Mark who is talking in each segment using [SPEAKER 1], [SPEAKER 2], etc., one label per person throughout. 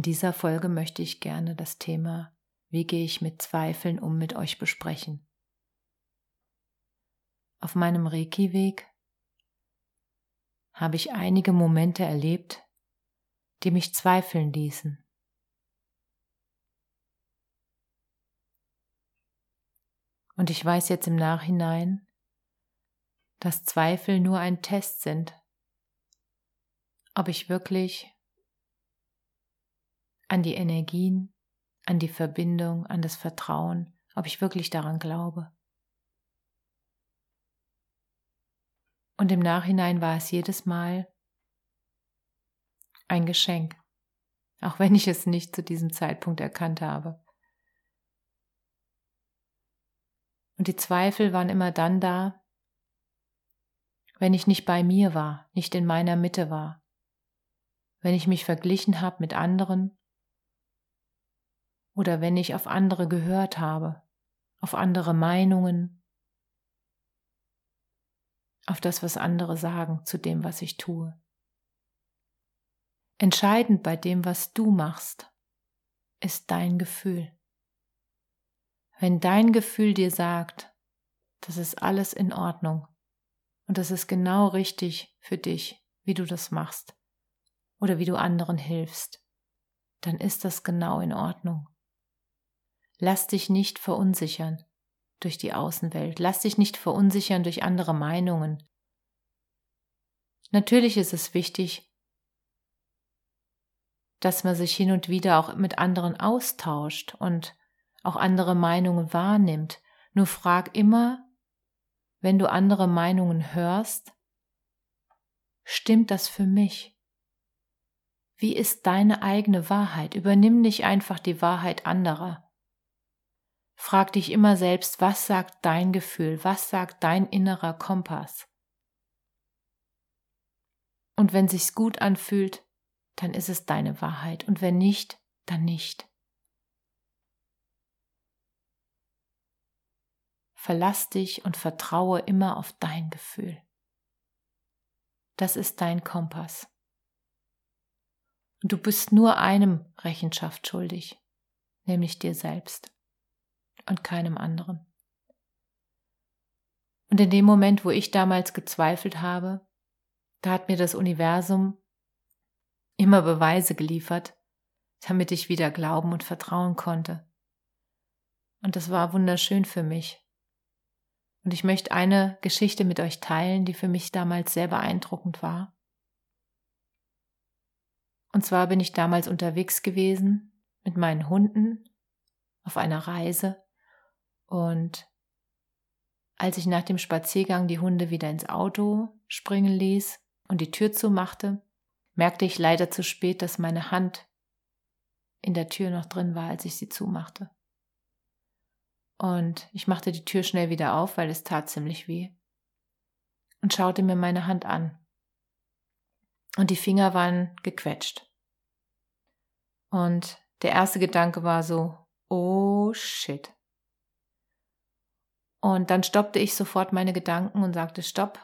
[SPEAKER 1] In dieser Folge möchte ich gerne das Thema Wie gehe ich mit Zweifeln um mit euch besprechen. Auf meinem Reiki-Weg habe ich einige Momente erlebt, die mich zweifeln ließen. Und ich weiß jetzt im Nachhinein, dass Zweifel nur ein Test sind, ob ich wirklich an die Energien, an die Verbindung, an das Vertrauen, ob ich wirklich daran glaube. Und im Nachhinein war es jedes Mal ein Geschenk, auch wenn ich es nicht zu diesem Zeitpunkt erkannt habe. Und die Zweifel waren immer dann da, wenn ich nicht bei mir war, nicht in meiner Mitte war, wenn ich mich verglichen habe mit anderen oder wenn ich auf andere gehört habe, auf andere Meinungen, auf das, was andere sagen zu dem, was ich tue. Entscheidend bei dem, was du machst, ist dein Gefühl. Wenn dein Gefühl dir sagt, das ist alles in Ordnung und das ist genau richtig für dich, wie du das machst oder wie du anderen hilfst, dann ist das genau in Ordnung. Lass dich nicht verunsichern durch die Außenwelt. Lass dich nicht verunsichern durch andere Meinungen. Natürlich ist es wichtig, dass man sich hin und wieder auch mit anderen austauscht und auch andere Meinungen wahrnimmt. Nur frag immer, wenn du andere Meinungen hörst, stimmt das für mich? Wie ist deine eigene Wahrheit? Übernimm nicht einfach die Wahrheit anderer. Frag dich immer selbst, was sagt dein Gefühl, was sagt dein innerer Kompass? Und wenn sich's gut anfühlt, dann ist es deine Wahrheit und wenn nicht, dann nicht. Verlass dich und vertraue immer auf dein Gefühl. Das ist dein Kompass. Und du bist nur einem Rechenschaft schuldig, nämlich dir selbst und keinem anderen. Und in dem Moment, wo ich damals gezweifelt habe, da hat mir das Universum immer Beweise geliefert, damit ich wieder glauben und vertrauen konnte. Und das war wunderschön für mich. Und ich möchte eine Geschichte mit euch teilen, die für mich damals sehr beeindruckend war. Und zwar bin ich damals unterwegs gewesen mit meinen Hunden auf einer Reise und als ich nach dem Spaziergang die Hunde wieder ins Auto springen ließ und die Tür zumachte, merkte ich leider zu spät, dass meine Hand in der Tür noch drin war, als ich sie zumachte. Und ich machte die Tür schnell wieder auf, weil es tat ziemlich weh, und schaute mir meine Hand an. Und die Finger waren gequetscht. Und der erste Gedanke war so, oh shit. Und dann stoppte ich sofort meine Gedanken und sagte, stopp,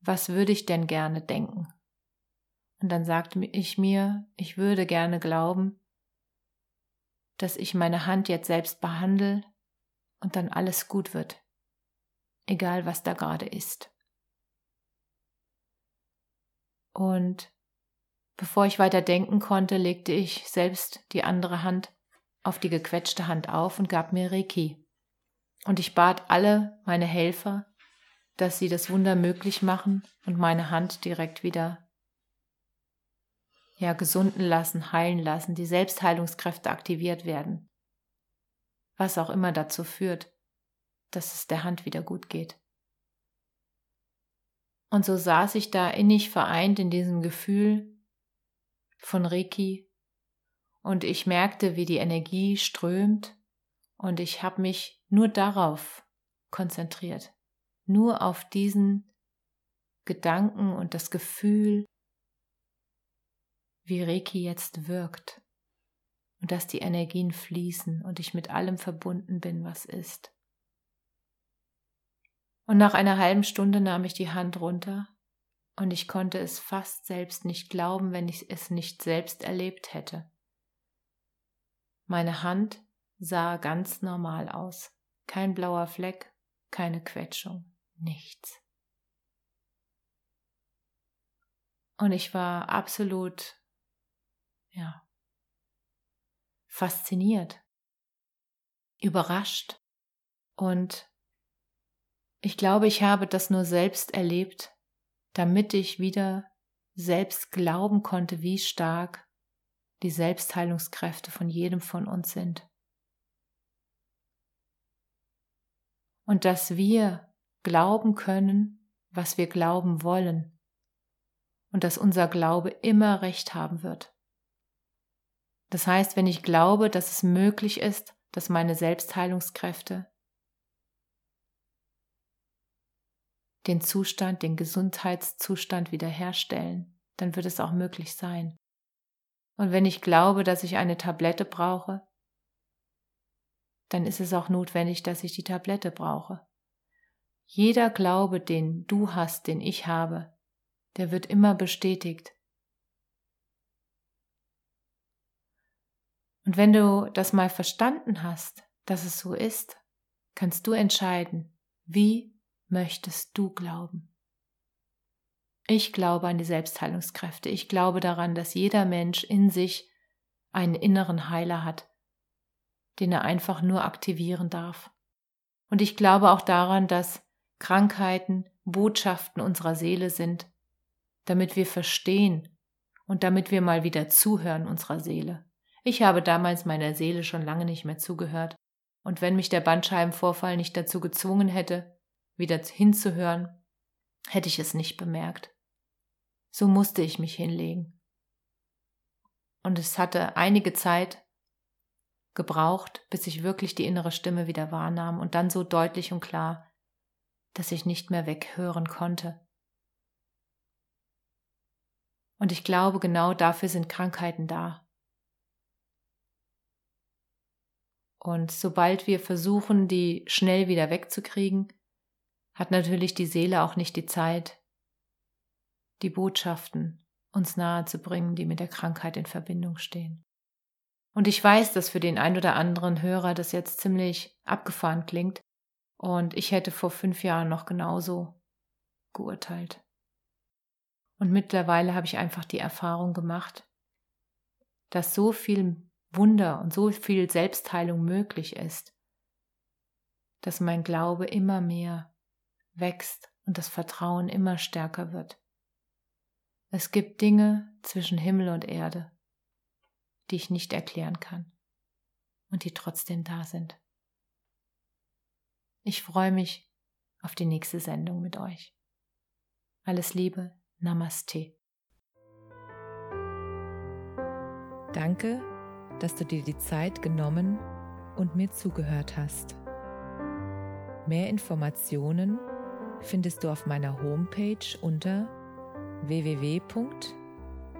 [SPEAKER 1] was würde ich denn gerne denken? Und dann sagte ich mir, ich würde gerne glauben, dass ich meine Hand jetzt selbst behandle und dann alles gut wird, egal was da gerade ist. Und bevor ich weiter denken konnte, legte ich selbst die andere Hand auf die gequetschte Hand auf und gab mir Reiki. Und ich bat alle meine Helfer, dass sie das Wunder möglich machen und meine Hand direkt wieder ja gesunden lassen, heilen lassen, die Selbstheilungskräfte aktiviert werden. was auch immer dazu führt, dass es der Hand wieder gut geht. Und so saß ich da innig vereint in diesem Gefühl von Reiki und ich merkte, wie die Energie strömt und ich habe mich nur darauf konzentriert, nur auf diesen Gedanken und das Gefühl, wie Reiki jetzt wirkt und dass die Energien fließen und ich mit allem verbunden bin, was ist. Und nach einer halben Stunde nahm ich die Hand runter und ich konnte es fast selbst nicht glauben, wenn ich es nicht selbst erlebt hätte. Meine Hand sah ganz normal aus. Kein blauer Fleck, keine Quetschung, nichts. Und ich war absolut, ja, fasziniert, überrascht und ich glaube, ich habe das nur selbst erlebt, damit ich wieder selbst glauben konnte, wie stark die Selbstheilungskräfte von jedem von uns sind. Und dass wir glauben können, was wir glauben wollen. Und dass unser Glaube immer recht haben wird. Das heißt, wenn ich glaube, dass es möglich ist, dass meine Selbstheilungskräfte den Zustand, den Gesundheitszustand wiederherstellen, dann wird es auch möglich sein. Und wenn ich glaube, dass ich eine Tablette brauche, dann ist es auch notwendig, dass ich die Tablette brauche. Jeder Glaube, den du hast, den ich habe, der wird immer bestätigt. Und wenn du das mal verstanden hast, dass es so ist, kannst du entscheiden, wie möchtest du glauben? Ich glaube an die Selbstheilungskräfte. Ich glaube daran, dass jeder Mensch in sich einen inneren Heiler hat, den er einfach nur aktivieren darf. Und ich glaube auch daran, dass Krankheiten Botschaften unserer Seele sind, damit wir verstehen und damit wir mal wieder zuhören unserer Seele. Ich habe damals meiner Seele schon lange nicht mehr zugehört, und wenn mich der Bandscheibenvorfall nicht dazu gezwungen hätte, wieder hinzuhören, hätte ich es nicht bemerkt. So musste ich mich hinlegen. Und es hatte einige Zeit gebraucht, bis ich wirklich die innere Stimme wieder wahrnahm und dann so deutlich und klar, dass ich nicht mehr weghören konnte. Und ich glaube, genau dafür sind Krankheiten da. Und sobald wir versuchen, die schnell wieder wegzukriegen, hat natürlich die Seele auch nicht die Zeit, die Botschaften uns nahe zu bringen, die mit der Krankheit in Verbindung stehen. Und ich weiß, dass für den ein oder anderen Hörer das jetzt ziemlich abgefahren klingt, und ich hätte vor fünf Jahren noch genauso geurteilt. Und mittlerweile habe ich einfach die Erfahrung gemacht, dass so viel Wunder und so viel Selbstheilung möglich ist, dass mein Glaube immer mehr wächst und das Vertrauen immer stärker wird. Es gibt Dinge zwischen Himmel und Erde, die ich nicht erklären kann und die trotzdem da sind. Ich freue mich auf die nächste Sendung mit euch. Alles Liebe, Namaste.
[SPEAKER 2] Danke, dass du dir die Zeit genommen und mir zugehört hast. Mehr Informationen findest du auf meiner Homepage unter